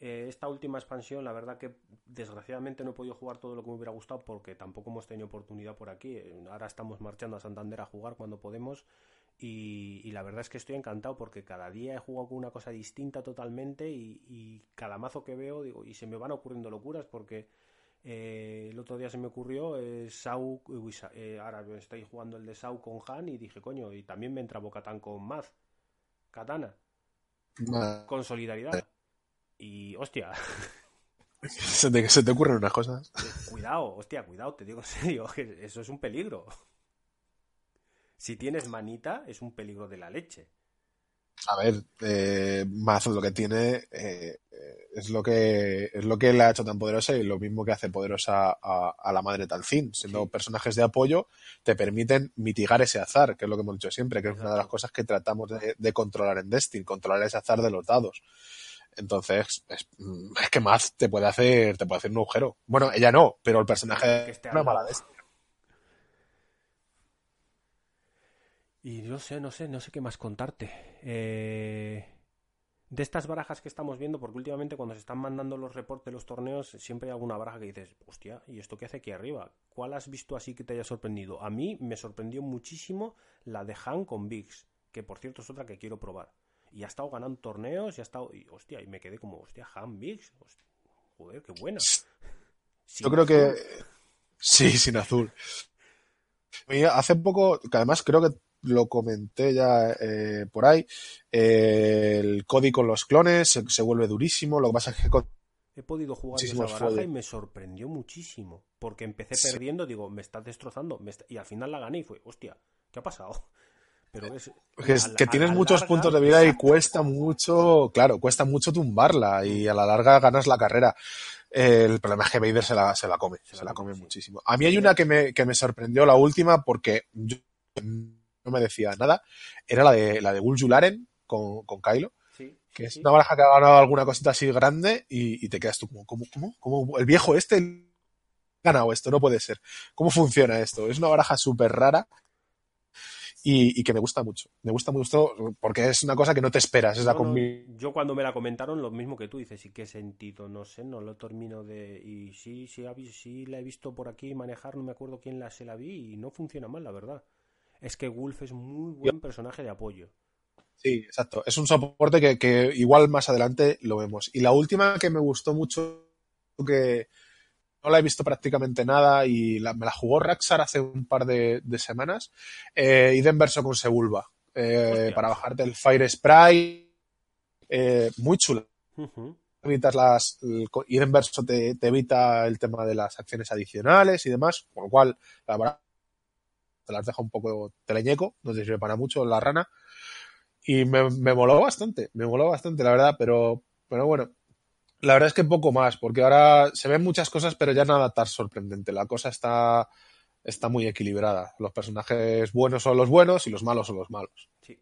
Eh, esta última expansión, la verdad que desgraciadamente no he podido jugar todo lo que me hubiera gustado porque tampoco hemos tenido oportunidad por aquí. Ahora estamos marchando a Santander a jugar cuando podemos y, la verdad es que estoy encantado porque cada día he jugado con una cosa distinta totalmente y, cada mazo que veo digo y se me van ocurriendo locuras porque eh, el otro día se me ocurrió eh, Sau, eh, ahora estoy jugando el de Sau con Han y dije coño y también me entra Bocatán con Maz, Katana, con solidaridad y hostia. Se te, se te ocurren unas cosas. Cuidado, hostia, cuidado, te digo en serio, eso es un peligro. Si tienes manita, es un peligro de la leche. A ver, eh, Mazo lo que tiene eh, es lo que es lo que le ha hecho tan poderosa y lo mismo que hace poderosa a, la madre Talcin. Siendo personajes de apoyo, te permiten mitigar ese azar, que es lo que hemos dicho siempre, que es una de las cosas que tratamos de, controlar en Destiny, controlar ese azar de los dados. Entonces, es, que Maz te puede hacer, te puede hacer un agujero. Bueno, ella no, pero el personaje es una mala Destiny. Y no sé, no sé, no sé qué más contarte. Eh, de estas barajas que estamos viendo, porque últimamente cuando se están mandando los reportes de los torneos, siempre hay alguna baraja que dices, hostia, ¿y esto qué hace aquí arriba? ¿Cuál has visto así que te haya sorprendido? A mí me sorprendió muchísimo la de Han con Biggs, que por cierto es otra que quiero probar. Y ha estado ganando torneos y ha estado, y hostia, y me quedé como, hostia, Han Biggs, joder, qué buena. Yo creo que sí, sin azul. Hace poco, que además creo que lo comenté ya eh, por ahí. Eh, el código con los clones se, vuelve durísimo. Lo que pasa es que He podido jugar esa baraja y me sorprendió muchísimo. Porque empecé perdiendo, digo, me estás destrozando. Y al final la gané y fue, hostia, ¿qué ha pasado? Pero es, que, tienes muchos puntos de vida y cuesta mucho, claro, cuesta mucho tumbarla y a la larga ganas la carrera. el problema es que Vader se la, se la come, se, la, come, muchísimo. A mí hay una que me, que me sorprendió, la última, porque yo no me decía nada, era la de la de con, con Kylo. que es una baraja que ha ganado alguna cosita así grande y, te quedas tú como, ¿cómo, cómo, cómo el viejo este ha ganado esto? No puede ser. ¿Cómo funciona esto? Es una baraja súper rara y, que me gusta mucho. Me gusta mucho porque es una cosa que no te esperas. Es yo cuando me la comentaron, lo mismo que tú dices, ¿y qué sentido? No sé, no lo termino de... Y sí, sí, sí la he visto por aquí manejar, no me acuerdo quién la se la vi y no funciona mal, la verdad es que Wolf es muy buen personaje de apoyo. Sí, exacto. Es un soporte que, igual más adelante lo vemos. Y la última que me gustó mucho, que no la he visto prácticamente nada y me la jugó Raxar hace un par de, semanas, eh, Verso con Sebulba, eh, para bajarte el Fire Spray, eh, muy chula. Evitas las, el, Verso te, te, evita el tema de las acciones adicionales y demás, con lo cual la verdad te las deja un poco teleñeco, no te sirve para mucho la rana. Y me, me moló bastante, me moló bastante, la verdad, pero, pero bueno, la verdad es que poco más, porque ahora se ven muchas cosas, pero ya nada tan sorprendente. La cosa está, está muy equilibrada. Los personajes buenos son los buenos y los malos son los malos. Sí.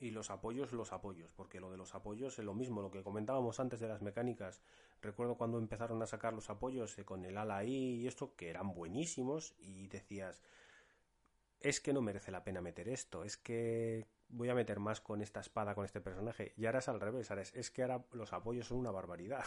Y los apoyos, los apoyos, porque lo de los apoyos es lo mismo, lo que comentábamos antes de las mecánicas. Recuerdo cuando empezaron a sacar los apoyos eh, con el ala ahí y esto, que eran buenísimos, y decías, es que no merece la pena meter esto, es que voy a meter más con esta espada, con este personaje. Y ahora es al revés, es que ahora los apoyos son una barbaridad.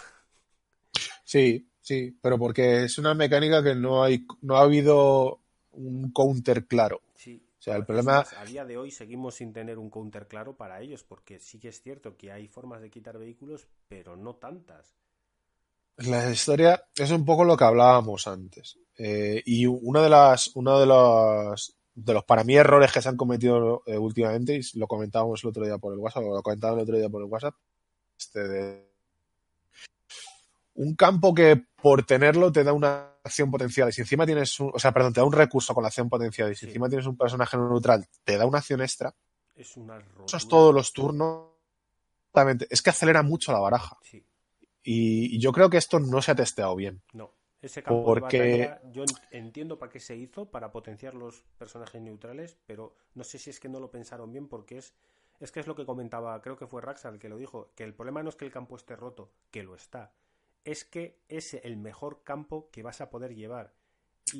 Sí, sí, pero porque es una mecánica que no hay, no ha habido un counter claro. Sí. O sea, el problema. a día de hoy seguimos sin tener un counter claro para ellos, porque sí que es cierto que hay formas de quitar vehículos, pero no tantas. La historia es un poco lo que hablábamos antes. Eh, y una de las, una de las de los para mí errores que se han cometido eh, últimamente, y lo comentábamos el otro día por el WhatsApp, o lo comentaba el otro día por el WhatsApp, este de un campo que por tenerlo te da una acción potencial y si encima tienes un, o sea, perdón, te da un recurso con la acción potencial y si encima tienes un personaje neutral, te da una acción extra. Es una es todos los turnos. Es que acelera mucho la baraja. Y, y yo creo que esto no se ha testeado bien. No. Ese campo Porque... de batalla, yo entiendo para qué se hizo, para potenciar los personajes neutrales, pero no sé si es que no lo pensaron bien porque es, es que es lo que comentaba, creo que fue Raxar el que lo dijo, que el problema no es que el campo esté roto, que lo está, es que es el mejor campo que vas a poder llevar.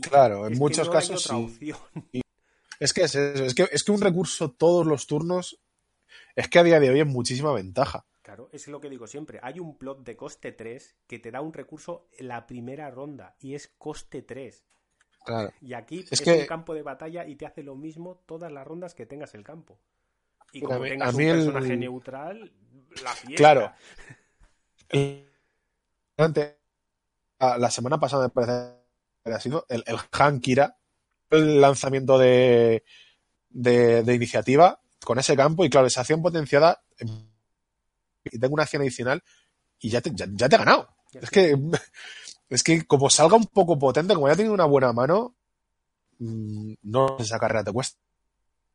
claro, en muchos casos sí. Es que es, es que es que un recurso todos los turnos es que a día de hoy es muchísima ventaja. Claro, es lo que digo siempre. Hay un plot de coste 3 que te da un recurso en la primera ronda y es coste 3. Claro. Y aquí Es es, que- un campo de batalla y te hace lo mismo todas las rondas que tengas el campo. Y como mí- tengas un el- personaje neutral, la fiesta. Claro. Antes, la semana pasada me parece que ha sido el, el Hankira, el lanzamiento de, de, de iniciativa con ese campo y claro, esa acción potenciada y tengo una acción adicional y ya te, ya, ya te he ganado. Ya Es que, es que como salga un poco potente, como ya tiene una buena mano, mm, no esa carrera te cuesta.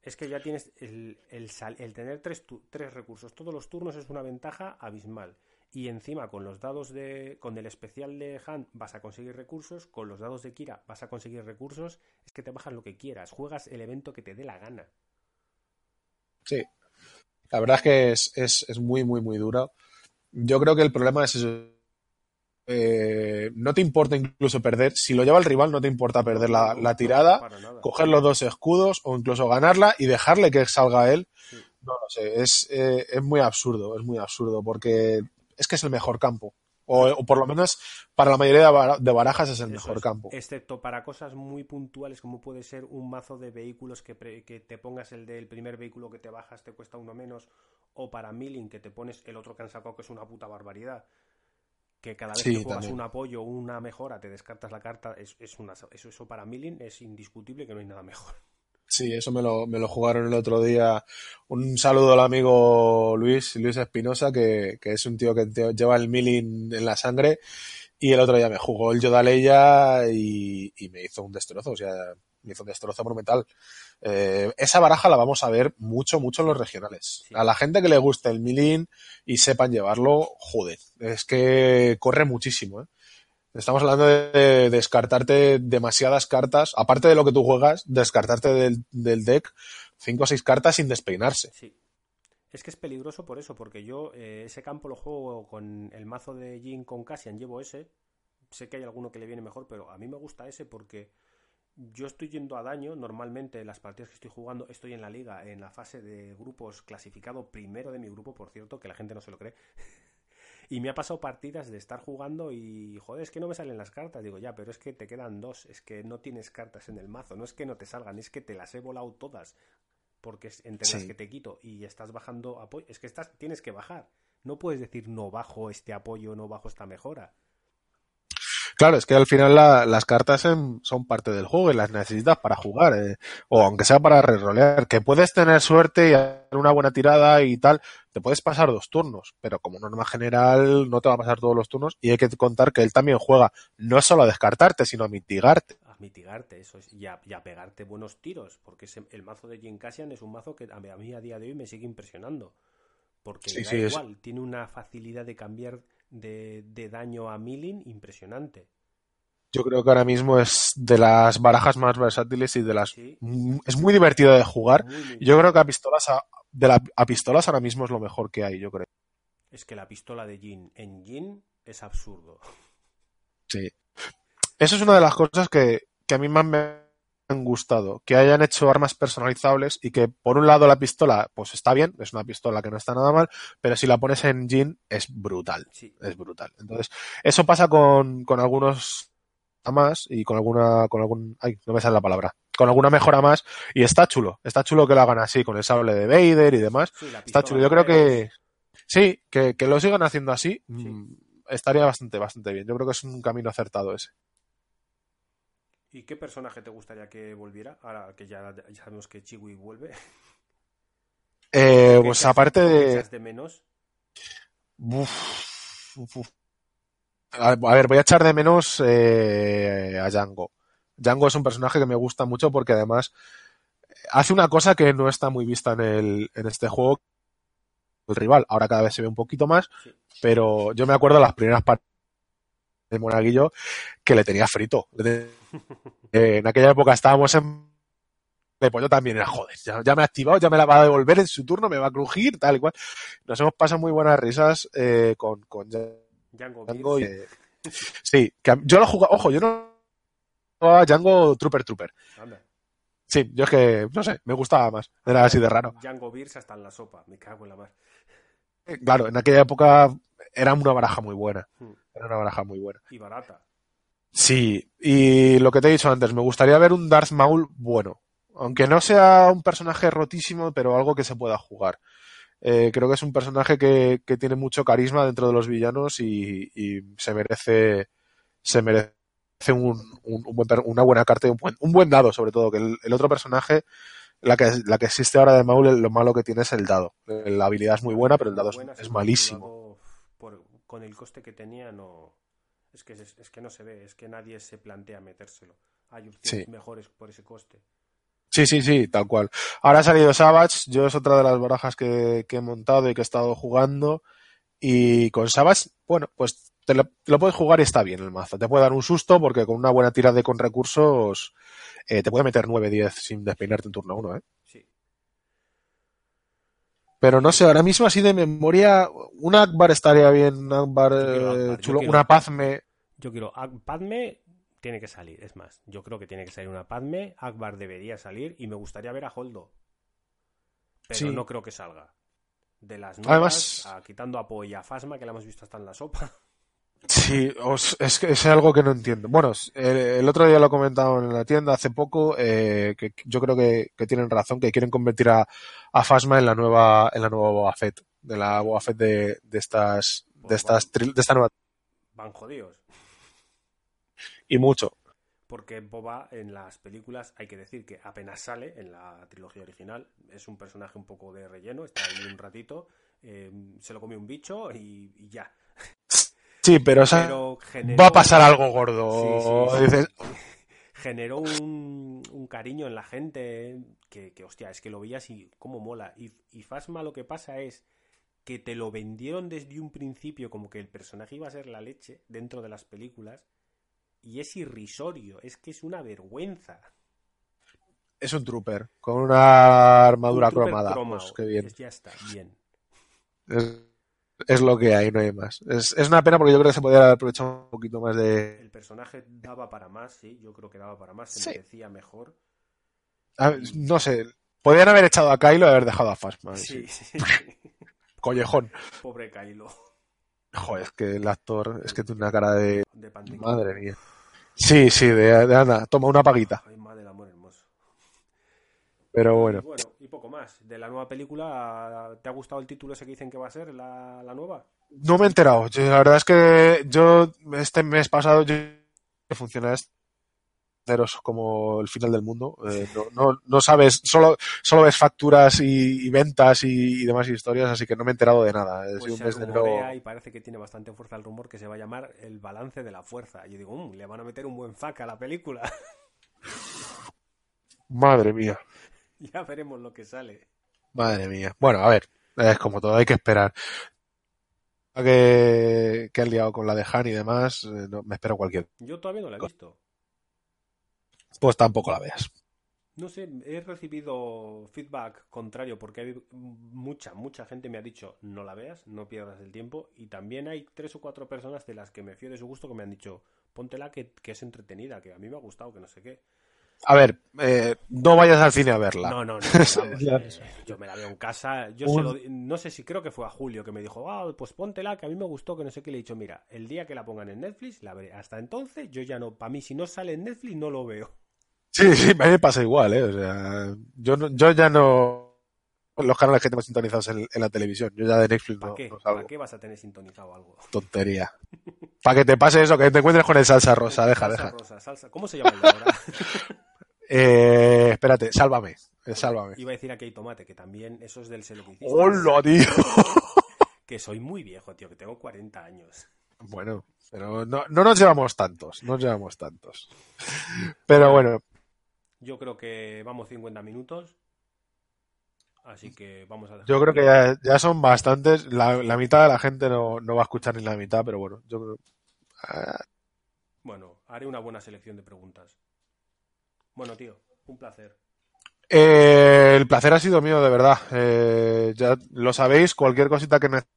Es que ya tienes el, el, tener tres, tu- tres recursos todos los turnos es una ventaja abismal. Y encima con los dados de. con el especial de Han vas a conseguir recursos, con los dados de Kira vas a conseguir recursos, es que te bajas lo que quieras, juegas el evento que te dé la gana. Sí. La verdad es que es, es, es muy, muy, muy duro. Yo creo que el problema es eso. Eh, no te importa incluso perder. Si lo lleva el rival, no te importa perder la, la tirada, coger los dos escudos o incluso ganarla y dejarle que salga él. Sí. No lo sé. Es, eh, es muy absurdo, es muy absurdo porque es que es el mejor campo. O, o por lo menos para la mayoría de, bara- de barajas es el Eso mejor es, campo. Excepto para cosas muy puntuales como puede ser un mazo de vehículos que, pre- que te pongas el del primer vehículo que te bajas te cuesta uno menos o para milling que te pones el otro que han sacado que es una puta barbaridad que cada vez Sí, que juegas también. un apoyo o una mejora te descartas la carta es, es una, eso, eso para milling es indiscutible que no hay nada mejor Sí, eso me lo, me lo jugaron el otro día. Un saludo al amigo Luis, Luis Espinosa, que, que es un tío que lleva el milling en la sangre. Y el otro día me jugó el Yodaleya y, y me hizo un destrozo, o sea, me hizo un destrozo monumental. Eh, esa baraja la vamos a ver mucho, mucho en los regionales. A la gente que le guste el milling y sepan llevarlo, joder, es que corre muchísimo, ¿eh? Estamos hablando de descartarte demasiadas cartas, aparte de lo que tú juegas, descartarte del, del deck cinco o seis cartas sin despeinarse. sí. Es que es peligroso por eso porque yo eh, ese campo lo juego con el mazo de Jin con Cassian llevo ese. Sé que hay alguno que le viene mejor pero a mí me gusta ese porque yo estoy yendo a daño. Normalmente en las partidas que estoy jugando estoy en la liga en la fase de grupos clasificado primero de mi grupo por cierto que la gente no se lo cree y me ha pasado partidas de estar jugando y joder es que no me salen las cartas. Digo ya pero es que te quedan dos es que no tienes cartas en el mazo no es que no te salgan es que te las he volado todas porque es entre las que te quito y estás bajando apoyo. Es que estás tienes que bajar. No puedes decir no bajo este apoyo no bajo esta mejora Claro, es que al final la- las cartas en- son parte del juego y las necesitas para jugar, eh, o aunque sea para rerolear, que puedes tener suerte y hacer una buena tirada y tal, te puedes pasar dos turnos, pero como norma general no te va a pasar todos los turnos y hay que contar que él también juega no solo a descartarte, sino a mitigarte. a mitigarte eso es, y, a, y a pegarte buenos tiros porque ese- el mazo de Jin Cassian es un mazo que a mí, a día de hoy me sigue impresionando porque Sí, da sí, es- igual tiene una facilidad de cambiar de, de daño a milling impresionante Yo creo que ahora mismo es de las barajas más versátiles y de las... Sí. Es muy divertido de jugar. Yo creo que a pistolas, a, de la, a pistolas ahora mismo es lo mejor que hay, yo creo. es que la pistola de Jin en Jin es absurdo Sí. Eso es una de las cosas que, que a mí más me han gustado. Que hayan hecho armas personalizables y que, por un lado, la pistola, pues está bien, es una pistola que no está nada mal, pero si la pones en jean, es brutal. sí Es brutal. Entonces, eso pasa con, con algunos más y con alguna, con algún, ay, no me sale la palabra, con alguna mejora más y está chulo, está chulo que lo hagan así, con el sable de Vader y demás. Sí, Está chulo. Yo creo que sí, que, que lo sigan haciendo así. mm, Estaría bastante, bastante bien. Yo creo que es un camino acertado ese. ¿Y qué personaje te gustaría que volviera? Ahora que ya, ya sabemos que Chiwi vuelve. Eh, ¿Qué pues echas- aparte de. de menos? Uf, uf, uf. A ver, voy a echar de menos eh, a Django. Django es un personaje que me gusta mucho porque además hace una cosa que no está muy vista en, el, en este juego. El rival, ahora cada vez se ve un poquito más, Sí. pero yo me acuerdo las primeras partes de Monaguillo que le tenía frito. Eh, en aquella época estábamos en de pollo también era joder, ya, ya me ha activado, ya me la va a devolver en su turno, me va a crujir, tal y cual. Nos hemos pasado muy buenas risas eh, con, con Django Django y, sí, que yo lo jugaba, ojo, yo no jugaba Django Trooper Trooper. Anda. Sí, yo es que, no sé, me gustaba más. Era así de raro. Django Beers hasta en la sopa. Me cago en la mar. claro, en aquella época era una baraja muy buena. Hmm. Era una baraja muy buena. Y barata. Sí, y lo que te he dicho antes, me gustaría ver un Darth Maul bueno. Aunque no sea un personaje rotísimo, pero algo que se pueda jugar. Eh, creo que es un personaje que, que tiene mucho carisma dentro de los villanos y, y se merece se merece un, un- un buen una buena carta y un buen, un buen dado, sobre todo. Que el, el otro personaje, la que, la que existe ahora de Maul, lo malo que tiene es el dado. La habilidad es muy buena, pero el dado es, malísimo. Con el coste que tenía, no. Es que, es, es que no se ve, es que nadie se plantea metérselo. Hay opciones Sí. mejores por ese coste. Sí, sí, sí, tal cual. Ahora ha salido Savage, yo es otra de las barajas que, que he montado y que he estado jugando. Y con Savage, bueno, pues te lo, te lo puedes jugar y está bien el mazo. Te puede dar un susto porque con una buena tirada con recursos eh, te puede meter 9-10 sin despeinarte en turno 1, ¿eh? Sí. Pero no sé, ahora mismo así de memoria, un Akbar estaría bien, un Akbar eh, Akbar, chulo, quiero- una Pazme. Yo quiero. Padme tiene que salir, es más. Yo creo que tiene que salir una Padme. Akbar debería salir y me gustaría ver a Holdo. Pero Sí. no creo que salga. De las nuevas, Además- a- quitando a Poe y a Fasma, que la hemos visto hasta en la sopa. Sí, os- es, es algo que no entiendo. Bueno, el, el otro día lo he comentado en la tienda hace poco, eh, que yo creo que, que tienen razón, que quieren convertir a, a Fasma en la nueva, en la nueva Boba Fett, de la Boba Fett de, de estas, de estas, tri- de esta nueva, Van jodidos. y mucho. Porque Boba en las películas, hay que decir que apenas sale en la trilogía original, es un personaje un poco de relleno, está ahí un ratito, eh, se lo come un bicho y, y ya. Sí, pero, o sea, Pero generó- va a pasar algo gordo. Sí, sí, sí. Dices, generó un, un cariño en la gente que, que, hostia, es que lo veías y cómo mola. Y, y Fasma lo que pasa es que te lo vendieron desde un principio como que el personaje iba a ser la leche dentro de las películas y es irrisorio, es que es una vergüenza. es un trooper, con una armadura Un cromada. Pues qué bien. Ya está, bien. Es, es lo que hay, no hay más. Es, es una pena porque yo creo que se podría haber aprovechado un poquito más de, El personaje daba para más, sí, yo creo que daba para más, se Sí. merecía mejor. A no sé, podrían haber echado a Kylo y haber dejado a Fasma. Sí, sí. Collejón. Pobre Kylo. Joder, es que el actor es que tiene una cara de... De. Madre mía. Sí, sí, de, de anda, toma una paguita. Ay, madre del amor hermoso. Pero Y bueno, bueno, y poco más. De la nueva película, ¿te ha gustado el título ese que dicen que va a ser, la, la nueva? no me he enterado. Yo- la verdad es que yo este mes pasado yo funciona como el final del mundo. Eh, no, no, no sabes, solo, solo ves facturas y, y ventas y, y demás historias, así que no me he enterado de nada. Es Pues un mes de rumorea y parece que tiene bastante fuerza el rumor que se va a llamar El balance de la fuerza. Y yo digo, "Mm, le van a meter un buen fac a la película. Madre mía. ya veremos lo que sale. Madre mía. Bueno, a ver, es como todo, hay que esperar. Que, que han liado con la de Han y demás, eh, no, me espero cualquier. Yo todavía no la he visto. Pues tampoco la veas. No sé, he recibido feedback contrario porque hay mucha, mucha gente me ha dicho no la veas, no pierdas el tiempo y también hay tres o cuatro personas de las que me fío de su gusto que me han dicho póntela que, que es entretenida, que a mí me ha gustado, que no sé qué. A ver, eh, no vayas al cine a verla. No, no, no, vamos, yo me la veo en casa, yo se lo no sé si creo que fue a Julio que me dijo, ah, pues póntela, que a mí me gustó, que no sé qué, le he dicho, mira, el día que la pongan en Netflix la veré, hasta entonces yo ya no, para mí si no sale en Netflix no lo veo. Sí, sí, a mí me pasa igual, ¿eh? O sea, yo, no- yo ya no... Los canales que tengo sintonizados en, en la televisión, yo ya de Netflix ¿Para no, qué? no salgo. ¿Para qué vas a tener sintonizado algo? Tontería. Para que te pase eso, que te encuentres con el salsa rosa, deja, salsa deja. rosa, salsa. ¿Cómo se llama el de ahora? Eh, espérate, sálvame, eh, sálvame. Iba a decir aquí hay tomate, que también eso es del hiciste. ¡Hola, tío! Que soy muy viejo, tío, que tengo 40 años. Bueno, pero no, no nos llevamos tantos, no nos llevamos tantos. Pero bueno, Yo creo que vamos 50 minutos. Así que vamos a dejar. yo creo que ya, ya son bastantes. La, la mitad de la gente no, no va a escuchar ni la mitad, pero bueno, yo creo. Ah, Bueno, haré una buena selección de preguntas. Bueno, tío, un placer. eh, el placer ha sido mío, de verdad. Eh, ya lo sabéis, cualquier cosita que necesitéis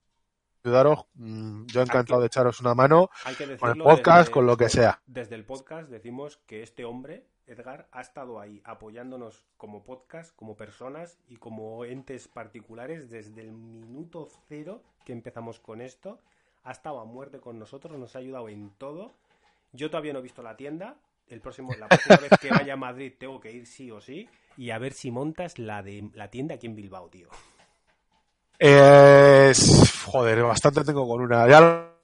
ayudaros, mm, yo encantado de echaros una mano Hay que con el podcast, desde- con lo que sea. Desde el podcast decimos que este hombre Edgar ha estado ahí apoyándonos como podcast, como personas y como entes particulares desde el minuto cero que empezamos con esto. Ha estado a muerte con nosotros, nos ha ayudado en todo. Yo todavía no he visto la tienda. El próximo, la próxima vez que vaya a Madrid tengo que ir sí o sí. Y a ver si montas la de la tienda aquí en Bilbao, tío. Es... Joder, bastante tengo con una. Ya lo-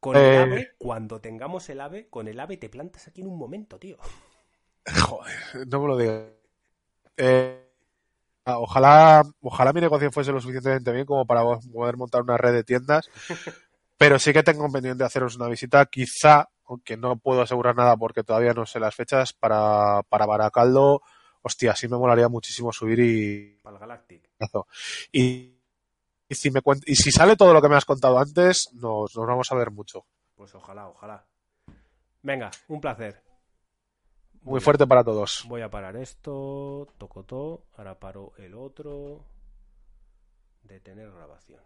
Con el Eh. ave, cuando tengamos el ave, con el ave te plantas aquí en un momento, tío. Joder, no me lo digas. Eh, ah, ojalá, ojalá mi negocio fuese lo suficientemente bien como para poder montar una red de tiendas. Pero sí que tengo pendiente de haceros una visita. Quizá, aunque no puedo asegurar nada porque todavía no sé las fechas, para, para Baracaldo, hostia, sí me molaría muchísimo subir y. Para el Galactic. Y, y si me cuen- y si sale todo lo que me has contado antes, nos, nos vamos a ver mucho. Pues ojalá, ojalá. Venga, un placer. Muy Voy a- fuerte para todos. Voy a parar esto, toco todo, ahora paro el otro. Detener grabación.